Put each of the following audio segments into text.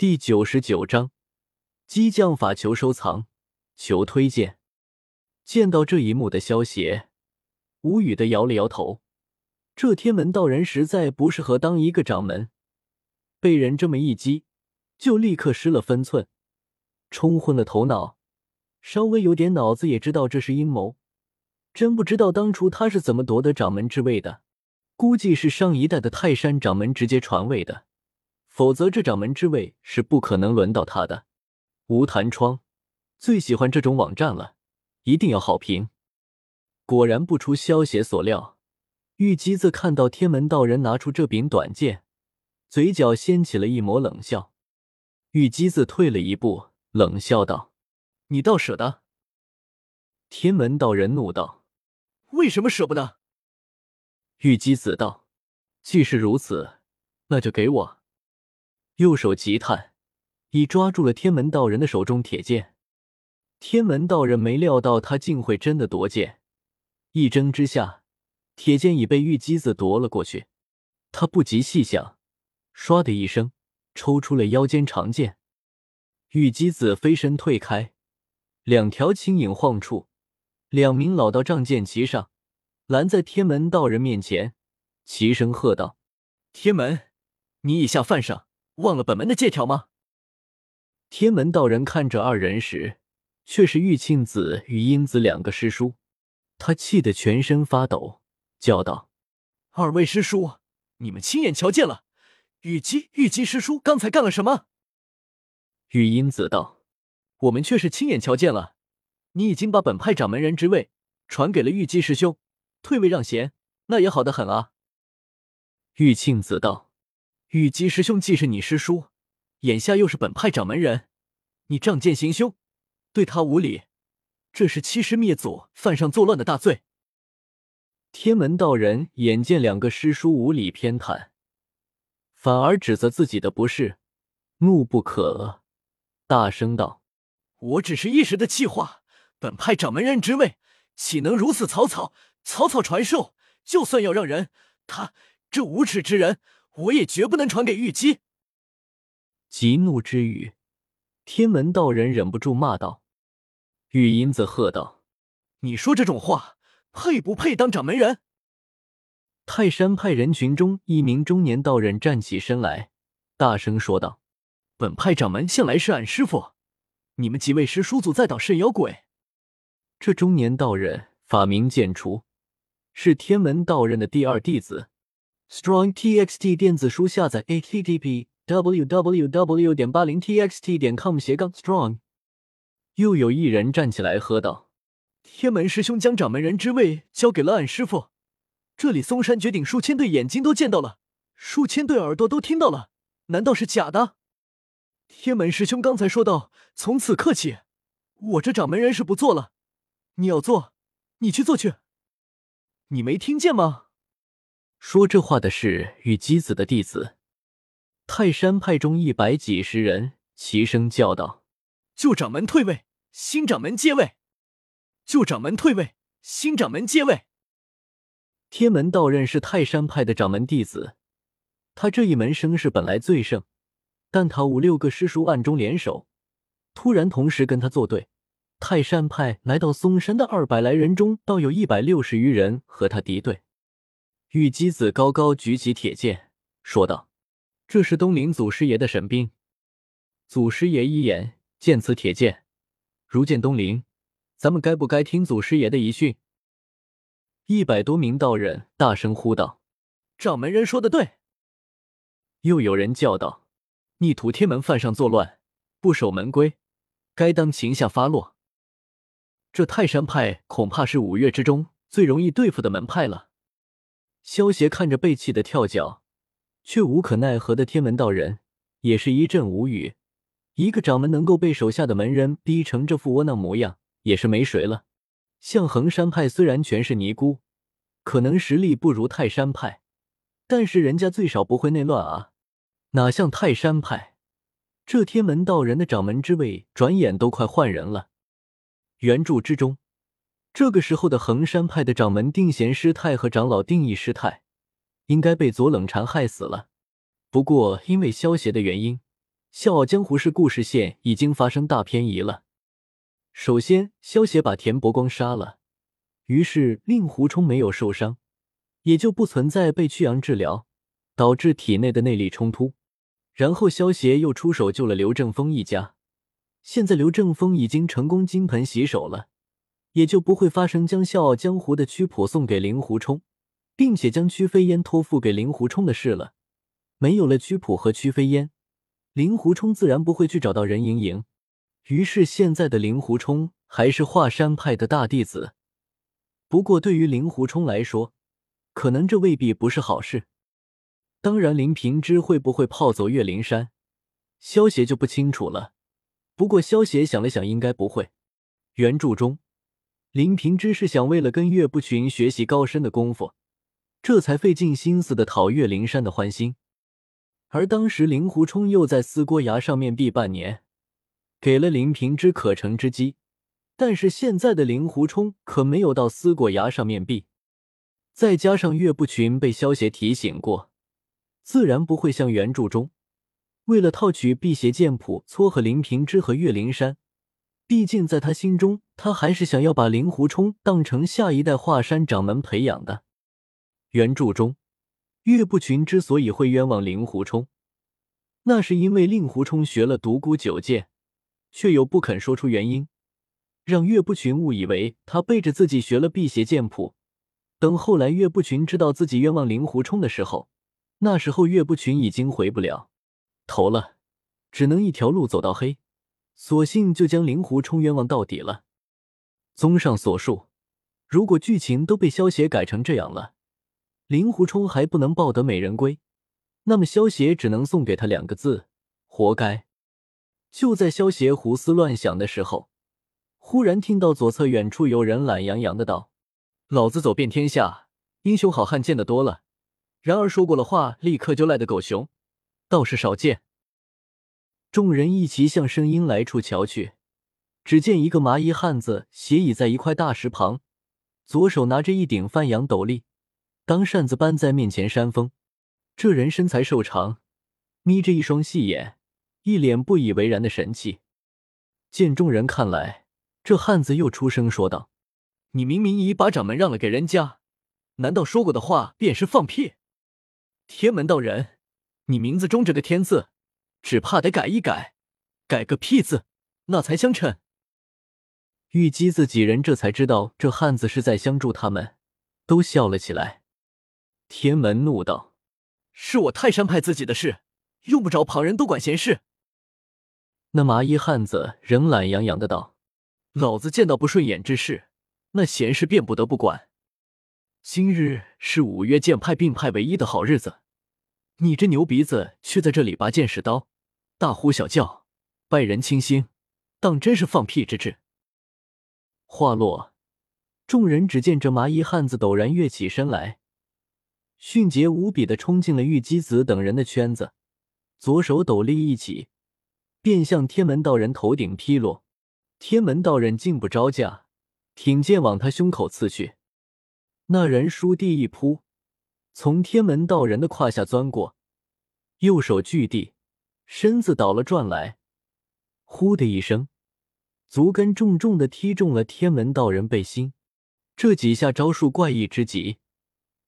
第九十九章激将法，求收藏，求推荐。见到这一幕的萧协无语的摇了摇头。这天门道人实在不适合当一个掌门，被人这么一激，就立刻失了分寸，冲昏了头脑。稍微有点脑子也知道这是阴谋。真不知道当初他是怎么夺得掌门之位的，估计是上一代的泰山掌门直接传位的，否则这掌门之位是不可能轮到他的。无弹窗最喜欢这种网站了，一定要好评。果然不出萧邪所料，玉姬子看到天门道人拿出这柄短剑，嘴角掀起了一抹冷笑。玉姬子退了一步，冷笑道：“你倒舍得？”天门道人怒道。为什么舍不得？玉姬子道：“既是如此，那就给我。”右手急探，已抓住了天门道人的手中铁剑。天门道人没料到他竟会真的夺剑，一争之下，铁剑已被玉姬子夺了过去。他不及细想，唰的一声抽出了腰间长剑。玉姬子飞身退开，两条轻影晃处。两名老道仗剑齐上，拦在天门道人面前，齐声喝道：“天门，你以下犯上，忘了本门的借条吗？”天门道人看着二人时，却是玉庆子与英子两个师叔，他气得全身发抖，叫道：“二位师叔，你们亲眼瞧见了，玉姬、玉姬师叔刚才干了什么？”玉英子道：“我们却是亲眼瞧见了。”你已经把本派掌门人之位传给了玉姬师兄，退位让贤，那也好得很啊。玉庆子道：“玉姬师兄既是你师叔，眼下又是本派掌门人，你仗剑行凶，对他无礼，这是欺师灭祖、犯上作乱的大罪。”天门道人眼见两个师叔无礼偏袒，反而指责自己的不是，怒不可遏，大声道：“我只是一时的气话。”本派掌门人之位，岂能如此草草草草传授？就算要让人，他这无耻之人，我也绝不能传给玉姬。极怒之余，天门道人忍不住骂道：“玉英子喝道，你说这种话，配不配当掌门人？”泰山派人群中一名中年道人站起身来，大声说道：“本派掌门向来是俺师傅，你们几位师叔祖在捣甚妖鬼？”这中年道人法名剑除，是天门道人的第二弟子。Strong TXT 电子书下载 http www 点八零 txt 点 com 斜杠 strong。又有一人站起来喝道：“天门师兄将掌门人之位交给了俺师傅，这里嵩山绝顶数千对眼睛都见到了，数千对耳朵都听到了，难道是假的？天门师兄刚才说道：从此刻起，我这掌门人是不做了。”你要做，你去做去。你没听见吗？说这话的是玉姬子的弟子。泰山派中一百几十人齐声叫道：“旧掌门退位，新掌门接位！旧掌门退位，新掌门接位！”天门道人是泰山派的掌门弟子，他这一门声势本来最盛，但他五六个师叔暗中联手，突然同时跟他作对。泰山派来到嵩山的二百来人中，倒有一百六十余人和他敌对。玉姬子高高举起铁剑，说道：“这是东陵祖师爷的神兵。”祖师爷一眼见此铁剑，如见东陵，咱们该不该听祖师爷的遗训？一百多名道人大声呼道：“掌门人说的对。”又有人叫道：“逆徒天门，犯上作乱，不守门规，该当擒下发落。”这泰山派恐怕是五岳之中最容易对付的门派了。萧协看着被气得跳脚，却无可奈何的天门道人，也是一阵无语。一个掌门能够被手下的门人逼成这副窝囊模样，也是没谁了。像衡山派虽然全是尼姑，可能实力不如泰山派，但是人家最少不会内乱啊。哪像泰山派，这天门道人的掌门之位，转眼都快换人了。原著之中，这个时候的衡山派的掌门定贤师太和长老定义师太，应该被左冷禅害死了。不过因为萧邪的原因，笑傲江湖是故事线已经发生大偏移了。首先，萧协把田伯光杀了，于是令狐冲没有受伤，也就不存在被曲阳治疗导致体内的内力冲突。然后，萧协又出手救了刘正风一家。现在刘正风已经成功金盆洗手了，也就不会发生将笑傲江湖的曲谱送给令狐冲，并且将曲飞烟托付给令狐冲的事了。没有了曲谱和曲飞烟，令狐冲自然不会去找到任盈盈。于是，现在的令狐冲还是华山派的大弟子。不过，对于令狐冲来说，可能这未必不是好事。当然，林平之会不会泡走岳灵珊，萧协就不清楚了。不过，萧协想了想，应该不会。原著中，林平之是想为了跟岳不群学习高深的功夫，这才费尽心思的讨岳灵珊的欢心。而当时，令狐冲又在思郭崖上面壁半年。给了林平之可乘之机，但是现在的令狐冲可没有到思过崖上面壁，再加上岳不群被萧协提醒过，自然不会像原著中为了套取辟邪剑谱撮合林平之和岳灵珊。毕竟在他心中，他还是想要把令狐冲当成下一代华山掌门培养的。原著中，岳不群之所以会冤枉令狐冲，那是因为令狐冲学了独孤九剑。却又不肯说出原因，让岳不群误以为他背着自己学了辟邪剑谱。等后来岳不群知道自己冤枉令狐冲的时候，那时候岳不群已经回不了头了，只能一条路走到黑，索性就将令狐冲冤枉到底了。综上所述，如果剧情都被萧协改成这样了，令狐冲还不能抱得美人归，那么萧协只能送给他两个字：活该。就在萧协胡思乱想的时候，忽然听到左侧远处有人懒洋洋的道：“老子走遍天下，英雄好汉见得多了，然而说过了话立刻就赖的狗熊，倒是少见。”众人一齐向声音来处瞧去，只见一个麻衣汉子斜倚在一块大石旁，左手拿着一顶翻阳斗笠，当扇子般在面前扇风。这人身材瘦长，眯着一双细眼。一脸不以为然的神气，见众人看来，这汉子又出声说道：“你明明已把掌门让了给人家，难道说过的话便是放屁？天门道人，你名字中这个天字，只怕得改一改，改个屁字，那才相称。”玉姬子几人这才知道这汉子是在相助他们，都笑了起来。天门怒道：“是我泰山派自己的事，用不着旁人多管闲事。”那麻衣汉子仍懒洋洋的道：“老子见到不顺眼之事，那闲事便不得不管。今日是五岳剑派并派唯一的好日子，你这牛鼻子却在这里拔剑使刀，大呼小叫，拜人倾心，当真是放屁之至。”话落，众人只见这麻衣汉子陡然跃起身来，迅捷无比的冲进了玉姬子等人的圈子，左手斗笠一起。便向天门道人头顶劈落，天门道人竟不招架，挺剑往他胸口刺去。那人倏地一扑，从天门道人的胯下钻过，右手巨地，身子倒了转来，呼的一声，足跟重重的踢中了天门道人背心。这几下招数怪异之极，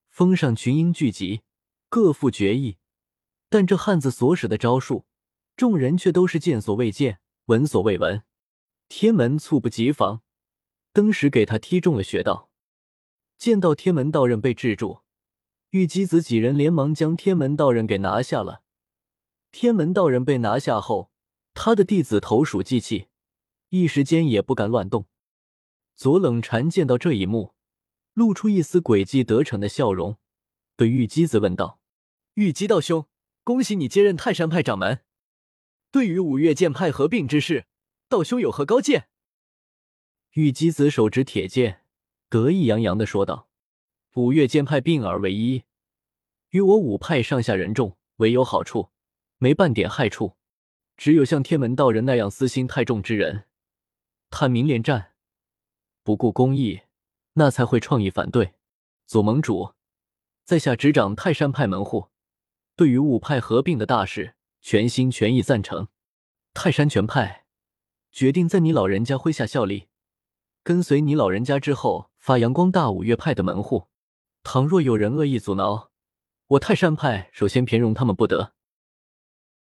峰上群英聚集，各负绝艺，但这汉子所使的招数。众人却都是见所未见，闻所未闻。天门猝不及防，登时给他踢中了穴道。见到天门道人被制住，玉姬子几人连忙将天门道人给拿下了。天门道人被拿下后，他的弟子投鼠忌器，一时间也不敢乱动。左冷禅见到这一幕，露出一丝诡计得逞的笑容，对玉姬子问道：“玉姬道兄，恭喜你接任泰山派掌门。”对于五岳剑派合并之事，道兄有何高见？玉姬子手执铁剑，得意洋洋的说道：“五岳剑派并而为一，与我五派上下人众唯有好处，没半点害处。只有像天门道人那样私心太重之人，贪名恋战，不顾公义，那才会创意反对。左盟主，在下执掌泰山派门户，对于五派合并的大事。”全心全意赞成。泰山拳派决定在你老人家麾下效力，跟随你老人家之后发扬光大五岳派的门户。倘若有人恶意阻挠，我泰山派首先偏容他们不得。